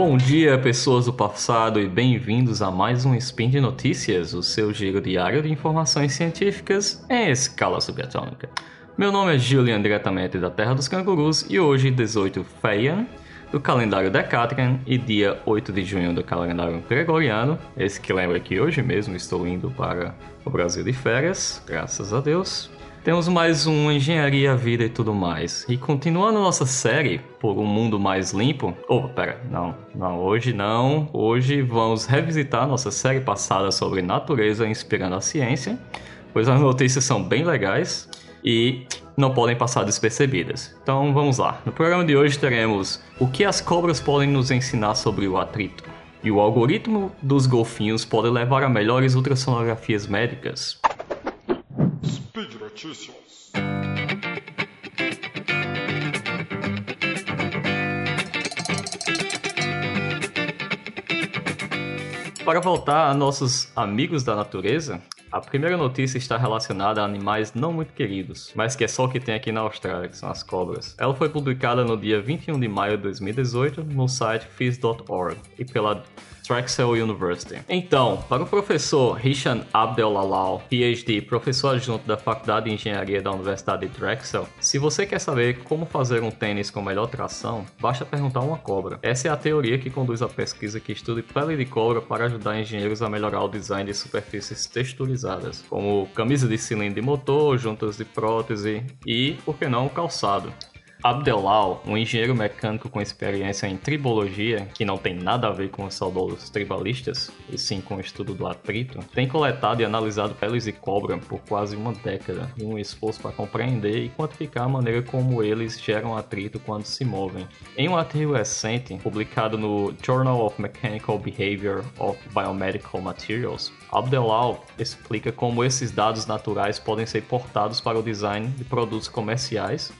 Bom dia, pessoas do passado, e bem-vindos a mais um Spin de Notícias, o seu giro diário de informações científicas em escala subatômica. Meu nome é Julian, diretamente da Terra dos Cangurus, e hoje, 18 Feian, do calendário Decatrian, e dia 8 de junho do calendário Gregoriano, esse que lembra que hoje mesmo estou indo para o Brasil de férias, graças a Deus. Temos mais um Engenharia, Vida e tudo mais. E continuando nossa série por um mundo mais limpo. Oh, pera, não, não, hoje não. Hoje vamos revisitar nossa série passada sobre natureza inspirando a ciência, pois as notícias são bem legais e não podem passar despercebidas. Então vamos lá. No programa de hoje teremos o que as cobras podem nos ensinar sobre o atrito. E o algoritmo dos golfinhos pode levar a melhores ultrassonografias médicas. Speed Notícias. Para voltar a nossos amigos da natureza, a primeira notícia está relacionada a animais não muito queridos, mas que é só o que tem aqui na Austrália, que são as cobras. Ela foi publicada no dia 21 de maio de 2018 no site phys.org e pela Drexel University. Então, para o professor Hisham Abdelalal, PhD, professor adjunto da Faculdade de Engenharia da Universidade de Drexel, se você quer saber como fazer um tênis com melhor tração, basta perguntar uma cobra. Essa é a teoria que conduz a pesquisa que estuda pele de cobra para ajudar engenheiros a melhorar o design de superfícies texturizadas, como camisa de cilindro de motor, juntas de prótese e, por que não, calçado. Abdelal, um engenheiro mecânico com experiência em tribologia, que não tem nada a ver com os saudosos tribalistas, e sim com o estudo do atrito, tem coletado e analisado peles de cobra por quase uma década, em um esforço para compreender e quantificar a maneira como eles geram atrito quando se movem. Em um artigo recente, publicado no Journal of Mechanical Behavior of Biomedical Materials, Abdelal explica como esses dados naturais podem ser portados para o design de produtos comerciais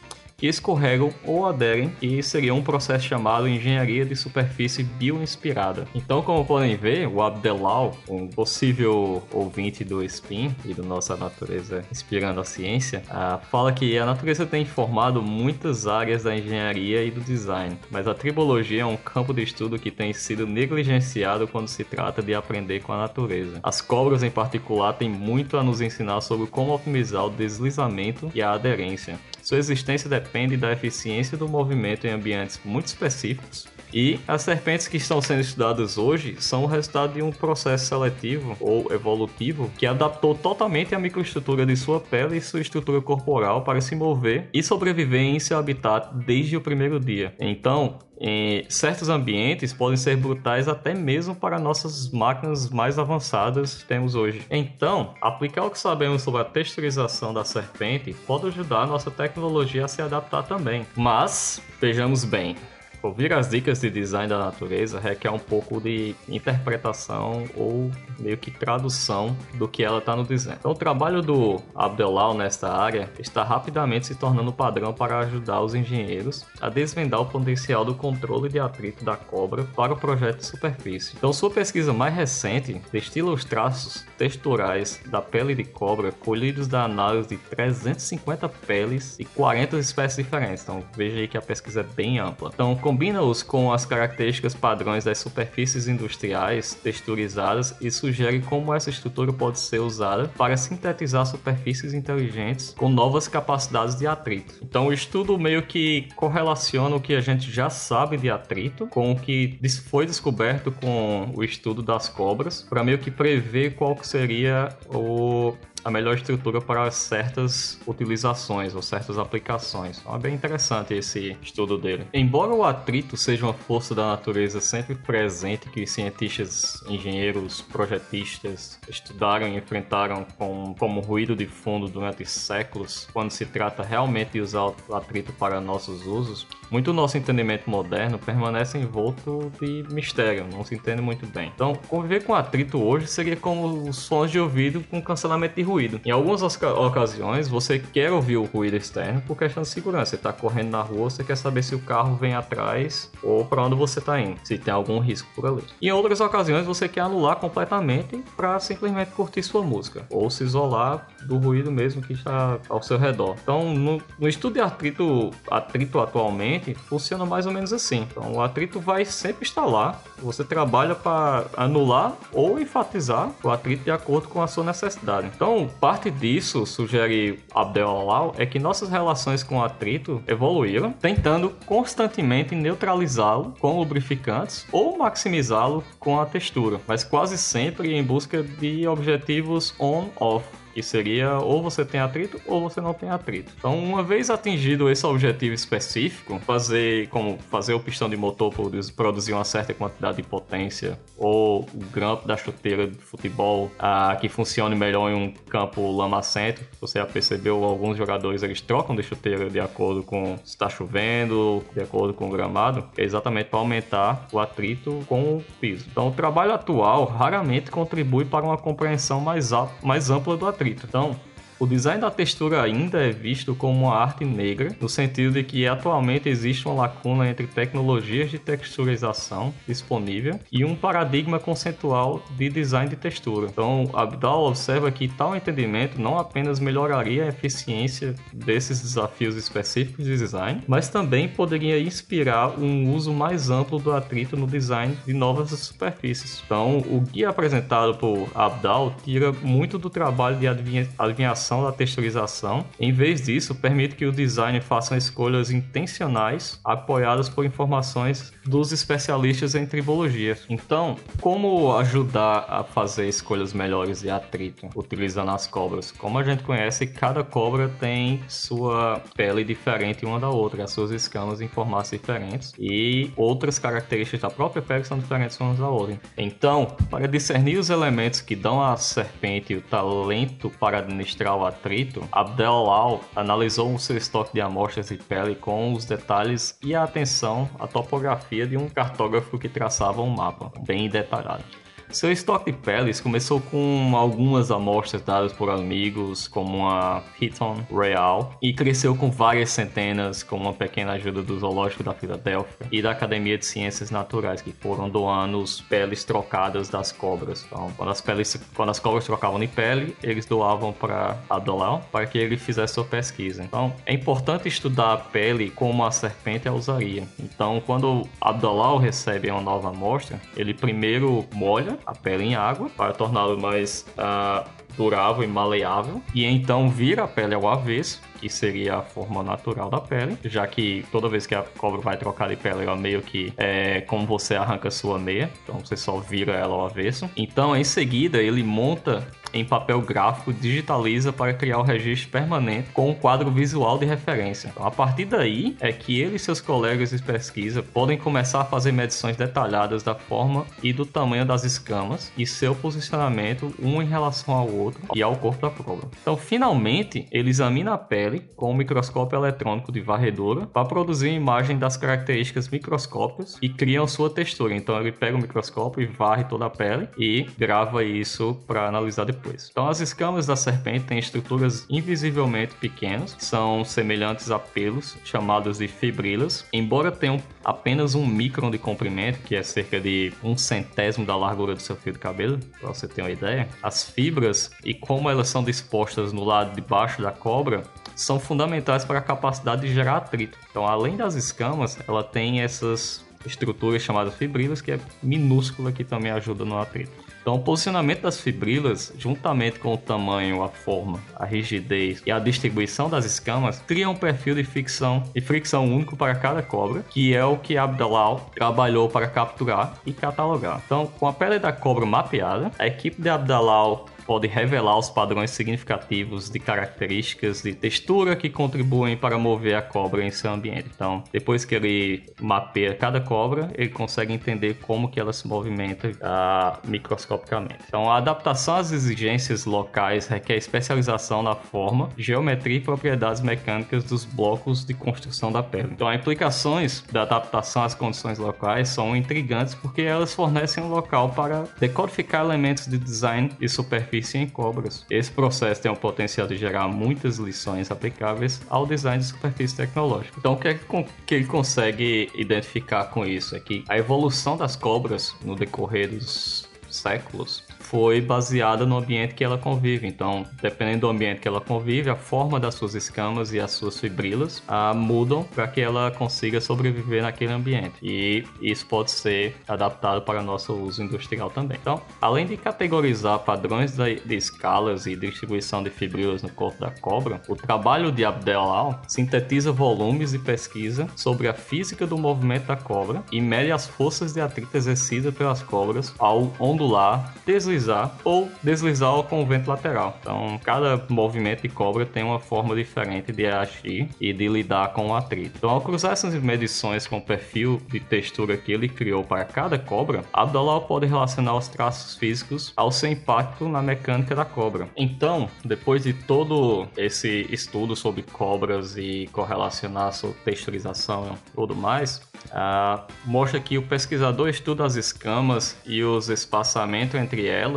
escorregam ou aderem e seria um processo chamado engenharia de superfície bioinspirada. Então, como podem ver, o Abdelal, um possível ouvinte do Spin e do Nossa Natureza Inspirando a Ciência, uh, fala que a natureza tem formado muitas áreas da engenharia e do design, mas a tribologia é um campo de estudo que tem sido negligenciado quando se trata de aprender com a natureza. As cobras, em particular, têm muito a nos ensinar sobre como otimizar o deslizamento e a aderência. Sua existência depende da eficiência do movimento em ambientes muito específicos. E as serpentes que estão sendo estudadas hoje são o resultado de um processo seletivo ou evolutivo que adaptou totalmente a microestrutura de sua pele e sua estrutura corporal para se mover e sobreviver em seu habitat desde o primeiro dia. Então, em certos ambientes podem ser brutais até mesmo para nossas máquinas mais avançadas que temos hoje. Então, aplicar o que sabemos sobre a texturização da serpente pode ajudar a nossa tecnologia a se adaptar também. Mas, vejamos bem, Ouvir as dicas de design da natureza requer um pouco de interpretação ou meio que tradução do que ela está no design. Então, o trabalho do Abdelal nesta área está rapidamente se tornando padrão para ajudar os engenheiros a desvendar o potencial do controle de atrito da cobra para o projeto de superfície. Então, sua pesquisa mais recente destila os traços texturais da pele de cobra colhidos da análise de 350 peles e 40 espécies diferentes. Então, veja aí que a pesquisa é bem ampla. Então, combina-os com as características padrões das superfícies industriais texturizadas e sugere como essa estrutura pode ser usada para sintetizar superfícies inteligentes com novas capacidades de atrito. Então, o estudo meio que correlaciona o que a gente já sabe de atrito com o que foi descoberto com o estudo das cobras, para meio que prever qual seria o a melhor estrutura para certas utilizações ou certas aplicações. Então é bem interessante esse estudo dele. Embora o atrito seja uma força da natureza sempre presente que cientistas, engenheiros, projetistas estudaram e enfrentaram com, como ruído de fundo durante séculos, quando se trata realmente de usar o atrito para nossos usos, muito nosso entendimento moderno permanece envolto de mistério, não se entende muito bem. Então, conviver com atrito hoje seria como os fones de ouvido com cancelamento de ruído ruído. Em algumas ocasiões, você quer ouvir o ruído externo por questão de segurança. Você está correndo na rua, você quer saber se o carro vem atrás ou para onde você está indo, se tem algum risco por ali. Em outras ocasiões, você quer anular completamente para simplesmente curtir sua música ou se isolar do ruído mesmo que está ao seu redor. Então, no, no estudo de atrito, atrito atualmente, funciona mais ou menos assim. Então, o atrito vai sempre estar lá. Você trabalha para anular ou enfatizar o atrito de acordo com a sua necessidade. Então, parte disso, sugere Abdel é que nossas relações com o atrito evoluíram, tentando constantemente neutralizá-lo com lubrificantes ou maximizá-lo com a textura, mas quase sempre em busca de objetivos on-off que seria ou você tem atrito ou você não tem atrito. Então, uma vez atingido esse objetivo específico, fazer como fazer o pistão de motor produzir uma certa quantidade de potência ou o grampo da chuteira de futebol ah, que funcione melhor em um campo lamacento. Você já percebeu alguns jogadores eles trocam de chuteira de acordo com se está chovendo, de acordo com o gramado, é exatamente para aumentar o atrito com o piso. Então, o trabalho atual raramente contribui para uma compreensão mais, mais ampla do atrito então, o design da textura ainda é visto como uma arte negra, no sentido de que atualmente existe uma lacuna entre tecnologias de texturização disponível e um paradigma conceitual de design de textura. Então, Abdal observa que tal entendimento não apenas melhoraria a eficiência desses desafios específicos de design, mas também poderia inspirar um uso mais amplo do atrito no design de novas superfícies. Então, o guia apresentado por Abdal tira muito do trabalho de adivinhação da texturização. Em vez disso, permite que o design faça escolhas intencionais apoiadas por informações dos especialistas em tribologia. Então, como ajudar a fazer escolhas melhores de atrito utilizando as cobras? Como a gente conhece, cada cobra tem sua pele diferente uma da outra, as suas escamas em formatos diferentes e outras características da própria pele são diferentes umas da outra. Então, para discernir os elementos que dão à serpente o talento para administrar ao atrito, Abdelal analisou o seu estoque de amostras de pele com os detalhes e a atenção à topografia de um cartógrafo que traçava um mapa bem detalhado. Seu estoque de peles começou com algumas amostras dadas por amigos, como a Piton Real, e cresceu com várias centenas, com uma pequena ajuda do Zoológico da Filadélfia e da Academia de Ciências Naturais, que foram doando peles trocadas das cobras. Então, quando as, peles, quando as cobras trocavam de pele, eles doavam para Abdolal para que ele fizesse sua pesquisa. Então, é importante estudar a pele como a serpente a usaria. Então, quando Abdolal recebe uma nova amostra, ele primeiro molha a pele em água para torná-lo mais uh, durável e maleável e então vira a pele ao avesso que seria a forma natural da pele, já que toda vez que a cobra vai trocar de pele, ela meio que é como você arranca sua meia, então você só vira ela ao avesso. Então, em seguida, ele monta em papel gráfico, digitaliza para criar o registro permanente com um quadro visual de referência. Então, a partir daí é que ele e seus colegas de pesquisa podem começar a fazer medições detalhadas da forma e do tamanho das escamas e seu posicionamento um em relação ao outro e ao corpo da cobra. Então, finalmente, ele examina a pele com um microscópio eletrônico de varredura para produzir imagem das características microscópicas e criam sua textura. Então ele pega o microscópio e varre toda a pele e grava isso para analisar depois. Então as escamas da serpente têm estruturas invisivelmente pequenas, são semelhantes a pelos, chamados de fibrilas, embora tenham apenas um micron de comprimento, que é cerca de um centésimo da largura do seu fio de cabelo, para você ter uma ideia. As fibras e como elas são dispostas no lado de baixo da cobra são fundamentais para a capacidade de gerar atrito. Então, além das escamas, ela tem essas estruturas chamadas fibrilas, que é minúscula, que também ajuda no atrito. Então, o posicionamento das fibrilas, juntamente com o tamanho, a forma, a rigidez e a distribuição das escamas, cria um perfil de fricção e fricção único para cada cobra, que é o que Abdalal trabalhou para capturar e catalogar. Então, com a pele da cobra mapeada, a equipe de Abdalal pode revelar os padrões significativos de características de textura que contribuem para mover a cobra em seu ambiente. Então, depois que ele mapeia cada cobra, ele consegue entender como que ela se movimenta uh, microscopicamente. Então, a adaptação às exigências locais requer especialização na forma, geometria e propriedades mecânicas dos blocos de construção da pele. Então, as implicações da adaptação às condições locais são intrigantes porque elas fornecem um local para decodificar elementos de design e superfície em cobras. Esse processo tem o potencial de gerar muitas lições aplicáveis ao design de superfície tecnológica. Então, o que, é que ele consegue identificar com isso? É que a evolução das cobras no decorrer dos séculos foi baseada no ambiente que ela convive. Então, dependendo do ambiente que ela convive, a forma das suas escamas e as suas fibrilas ah, mudam para que ela consiga sobreviver naquele ambiente. E isso pode ser adaptado para nosso uso industrial também. Então, além de categorizar padrões de, escalas e distribuição de fibrilas no corpo da cobra, o trabalho de Abdelal sintetiza volumes de pesquisa sobre a física do movimento da cobra e mede as forças de atrito exercidas pelas cobras ao ondular, deslizar deslizar ou deslizar com o vento lateral. Então, cada movimento de cobra tem uma forma diferente de agir e de lidar com o atrito. Então, ao cruzar essas medições com o perfil de textura que ele criou para cada cobra, Abdallah pode relacionar os traços físicos ao seu impacto na mecânica da cobra. Então, depois de todo esse estudo sobre cobras e correlacionar sua texturização e tudo mais, uh, mostra que o pesquisador estuda as escamas e os espaçamentos entre elas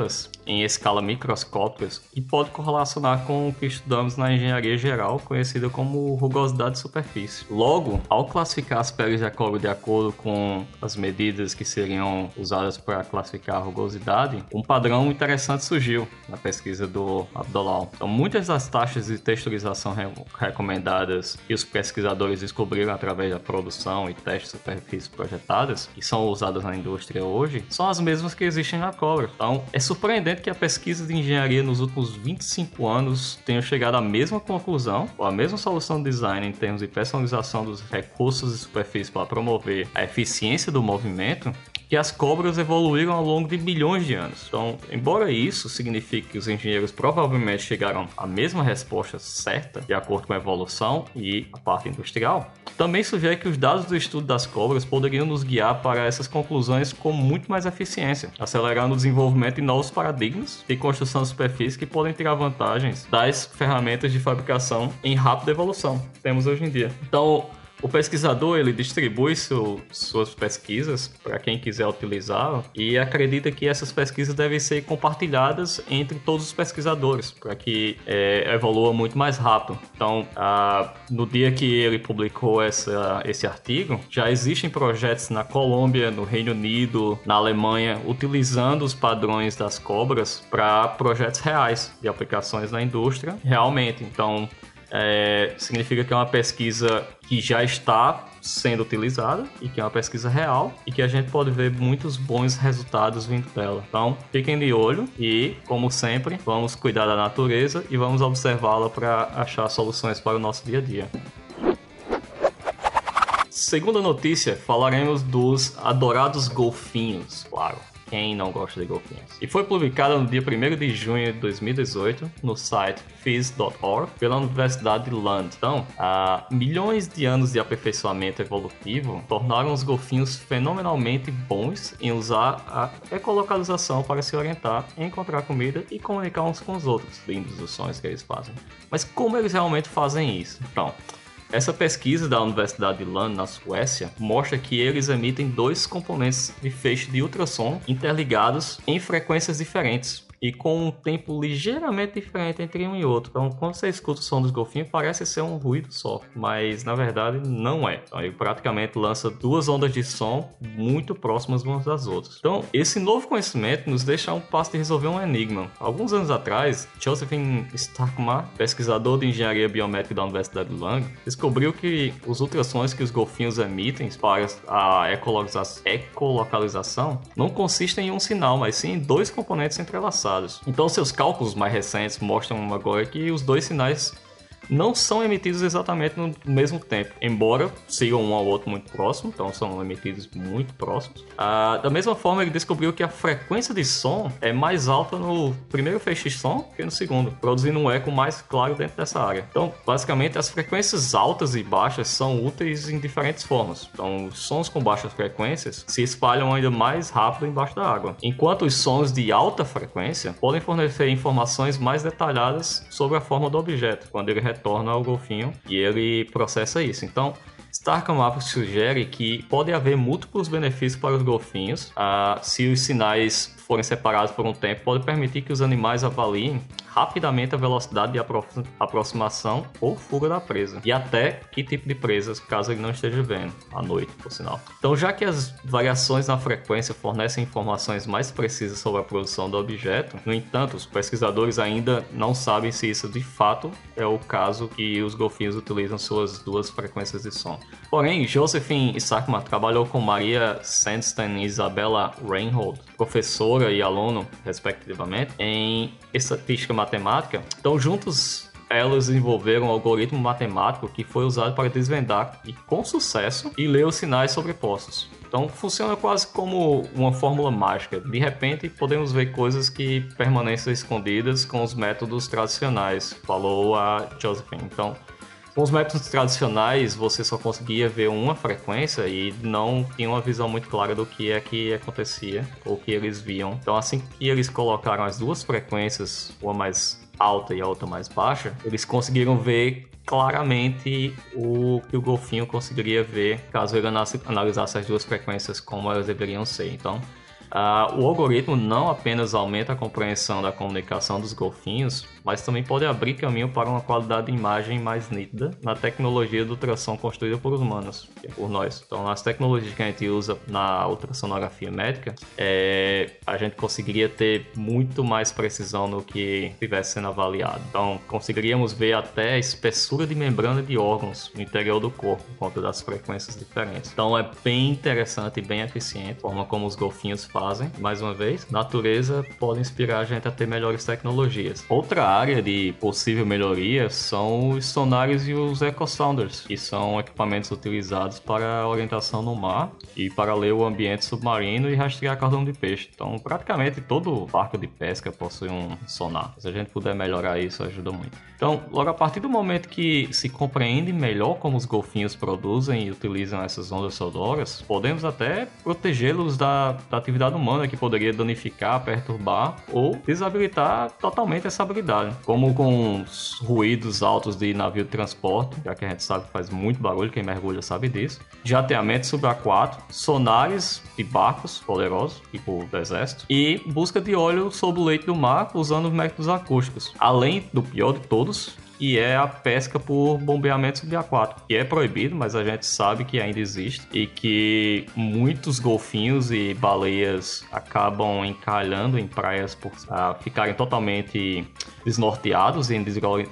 em escala microscópica e pode correlacionar com o que estudamos na engenharia geral, conhecida como rugosidade de superfície. Logo, ao classificar as peles de cobra de acordo com as medidas que seriam usadas para classificar a rugosidade, um padrão interessante surgiu na pesquisa do Abdolal. Então, muitas das taxas de texturização re recomendadas que os pesquisadores descobriram através da produção e teste de superfície projetadas, que são usadas na indústria hoje, são as mesmas que existem na cobra. Então, é surpreendente que a pesquisa de engenharia nos últimos 25 anos tenha chegado à mesma conclusão, ou à mesma solução de design em termos de personalização dos recursos de superfície para promover a eficiência do movimento, que as cobras evoluíram ao longo de milhões de anos. Então, embora isso signifique que os engenheiros provavelmente chegaram à mesma resposta certa, de acordo com a evolução e a parte industrial, também sugere que os dados do estudo das cobras poderiam nos guiar para essas conclusões com muito mais eficiência, acelerando o desenvolvimento de novos paradigmas de construção de superfície que podem tirar vantagens das ferramentas de fabricação em rápida evolução que temos hoje em dia. Então, o pesquisador ele distribui seu, suas pesquisas para quem quiser utilizar e acredita que essas pesquisas devem ser compartilhadas entre todos os pesquisadores para que é, evolua muito mais rápido. Então, a, no dia que ele publicou essa, esse artigo, já existem projetos na Colômbia, no Reino Unido, na Alemanha, utilizando os padrões das cobras para projetos reais de aplicações na indústria, realmente. Então, é, significa que é uma pesquisa que já está sendo utilizada e que é uma pesquisa real e que a gente pode ver muitos bons resultados vindo dela. Então, fiquem de olho e, como sempre, vamos cuidar da natureza e vamos observá-la para achar soluções para o nosso dia a dia. Segunda notícia, falaremos dos adorados golfinhos, claro quem não gosta de golfinhos. E foi publicada no dia 1 de junho de 2018 no site phys.org pela Universidade de Lund. Então, há milhões de anos de aperfeiçoamento evolutivo tornaram os golfinhos fenomenalmente bons em usar a ecolocalização para se orientar, encontrar comida e comunicar uns com os outros. Lindos os sons que eles fazem. Mas como eles realmente fazem isso? Então, essa pesquisa da Universidade de Lund, na Suécia, mostra que eles emitem dois componentes de feixe de ultrassom interligados em frequências diferentes, e com um tempo ligeiramente diferente entre um e outro. Então, quando você escuta o som dos golfinhos, parece ser um ruído só, mas na verdade não é. Então, ele praticamente lança duas ondas de som muito próximas umas das outras. Então, esse novo conhecimento nos deixa um passo de resolver um enigma. Alguns anos atrás, Josephine Starkmar, pesquisador de engenharia biomédica da Universidade de Lund, descobriu que os ultrassons que os golfinhos emitem para a ecolocalização não consistem em um sinal, mas sim em dois componentes entrelaçados Então, seus cálculos mais recentes mostram agora que os dois sinais não são emitidos exatamente no mesmo tempo, embora sigam um ao outro muito próximo, então são emitidos muito próximos. Ah, da mesma forma, ele descobriu que a frequência de som é mais alta no primeiro feixe de som que no segundo, produzindo um eco mais claro dentro dessa área. Então, basicamente, as frequências altas e baixas são úteis em diferentes formas. Então, sons com baixas frequências se espalham ainda mais rápido embaixo da água, enquanto os sons de alta frequência podem fornecer informações mais detalhadas sobre a forma do objeto, quando ele retorna retorna ao golfinho e ele processa isso. Então, Starkham sugere que pode haver múltiplos benefícios para os golfinhos uh, se os sinais forem separados por um tempo, pode permitir que os animais avaliem rapidamente a velocidade de aproximação ou fuga da presa e até que tipo de presas, caso ele não esteja vendo à noite, por sinal. Então, já que as variações na frequência fornecem informações mais precisas sobre a produção do objeto, no entanto, os pesquisadores ainda não sabem se isso de fato é o caso que os golfinhos utilizam suas duas frequências de som. Porém, Josephine Isaacman trabalhou com Maria Sandstein e Isabella Reinhold, professora e aluno, respectivamente, em estatística matemática. Então, juntos elas desenvolveram um algoritmo matemático que foi usado para desvendar, e com sucesso, e ler os sinais sobrepostos. Então funciona quase como uma fórmula mágica. De repente podemos ver coisas que permanecem escondidas com os métodos tradicionais, falou a Josephine. Então, com os métodos tradicionais, você só conseguia ver uma frequência e não tinha uma visão muito clara do que é que acontecia ou que eles viam. Então, assim que eles colocaram as duas frequências, uma mais alta e a outra mais baixa, eles conseguiram ver claramente o que o golfinho conseguiria ver caso ele analisasse as duas frequências como elas deveriam ser. Então, uh, o algoritmo não apenas aumenta a compreensão da comunicação dos golfinhos, mas também pode abrir caminho para uma qualidade de imagem mais nítida na tecnologia de ultrassom construída por humanos, é por nós. Então, as tecnologias que a gente usa na ultrassonografia médica, é, a gente conseguiria ter muito mais precisão no que estivesse sendo avaliado. Então, conseguiríamos ver até a espessura de membrana de órgãos no interior do corpo, por conta das frequências diferentes. Então, é bem interessante e bem eficiente a forma como os golfinhos fazem. Mais uma vez, natureza pode inspirar a gente a ter melhores tecnologias. Outra área de possível melhoria são os sonares e os echo sounders, que são equipamentos utilizados para orientação no mar e para ler o ambiente submarino e rastrear cordão de peixe. Então, praticamente todo barco de pesca possui um sonar. Se a gente puder melhorar isso, ajuda muito. Então, logo a partir do momento que se compreende melhor como os golfinhos produzem e utilizam essas ondas sonoras, podemos até protegê-los da, da atividade humana que poderia danificar, perturbar ou desabilitar totalmente essa habilidade como com os ruídos altos de navio de transporte, já que a gente sabe que faz muito barulho, quem mergulha sabe disso. Jateamento subaquático, sonares de barcos poderosos, tipo do exército, e busca de óleo sob o leito do mar usando métodos acústicos. Além do pior de todos, e é a pesca por bombeamento subaquático, que é proibido, mas a gente sabe que ainda existe e que muitos golfinhos e baleias acabam encalhando em praias por uh, ficarem totalmente desnorteados e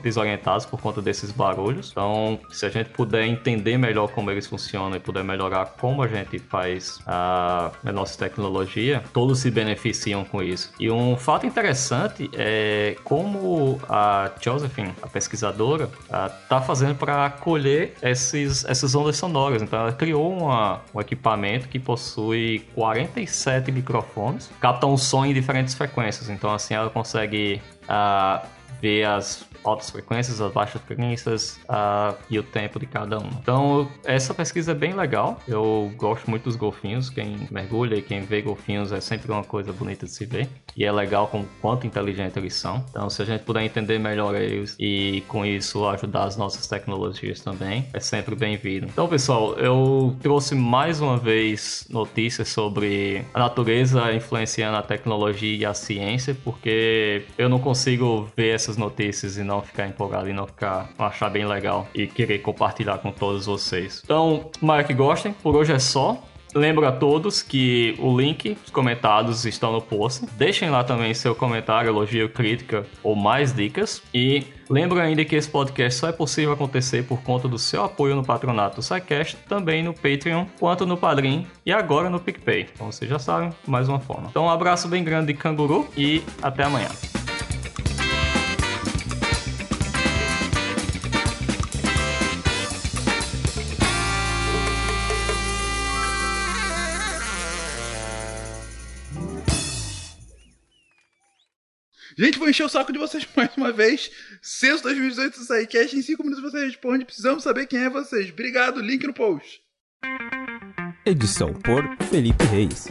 desorientados por conta desses barulhos. Então, se a gente puder entender melhor como eles funcionam e puder melhorar como a gente faz a, a nossa tecnologia, todos se beneficiam com isso. E um fato interessante é como a Josephine, a pesquisadora, está fazendo para acolher esses, essas ondas sonoras. Então, ela criou uma, um equipamento que possui 47 microfones, captam um som em diferentes frequências. Então, assim, ela consegue uh, ver as altas frequências, as baixas frequências uh, e o tempo de cada um. Então, essa pesquisa é bem legal. Eu gosto muito dos golfinhos. Quem mergulha e quem vê golfinhos é sempre uma coisa bonita de se ver. E é legal com quanto inteligentes eles são. Então, se a gente puder entender melhor eles e com isso ajudar as nossas tecnologias também, é sempre bem-vindo. Então, pessoal, eu trouxe mais uma vez notícias sobre a natureza influenciando a tecnologia e a ciência, porque eu não consigo ver essas notícias e não ficar empolgado e não ficar achar bem legal e querer compartilhar com todos vocês. Então, tomara que gostem. Por hoje é só. Lembro a todos que o link, os comentados estão no post. Deixem lá também seu comentário, elogio, crítica ou mais dicas. E lembro ainda que esse podcast só é possível acontecer por conta do seu apoio no patronato SciCast, também no Patreon, quanto no Padrim e agora no PicPay. Então vocês já sabem, mais uma forma. Então um abraço bem grande de canguru e até amanhã. Gente, vou encher o saco de vocês mais uma vez. Censo 2018 do SciCast. Em 5 minutos você responde. Precisamos saber quem é vocês. Obrigado. Link no post. Edição por Felipe Reis.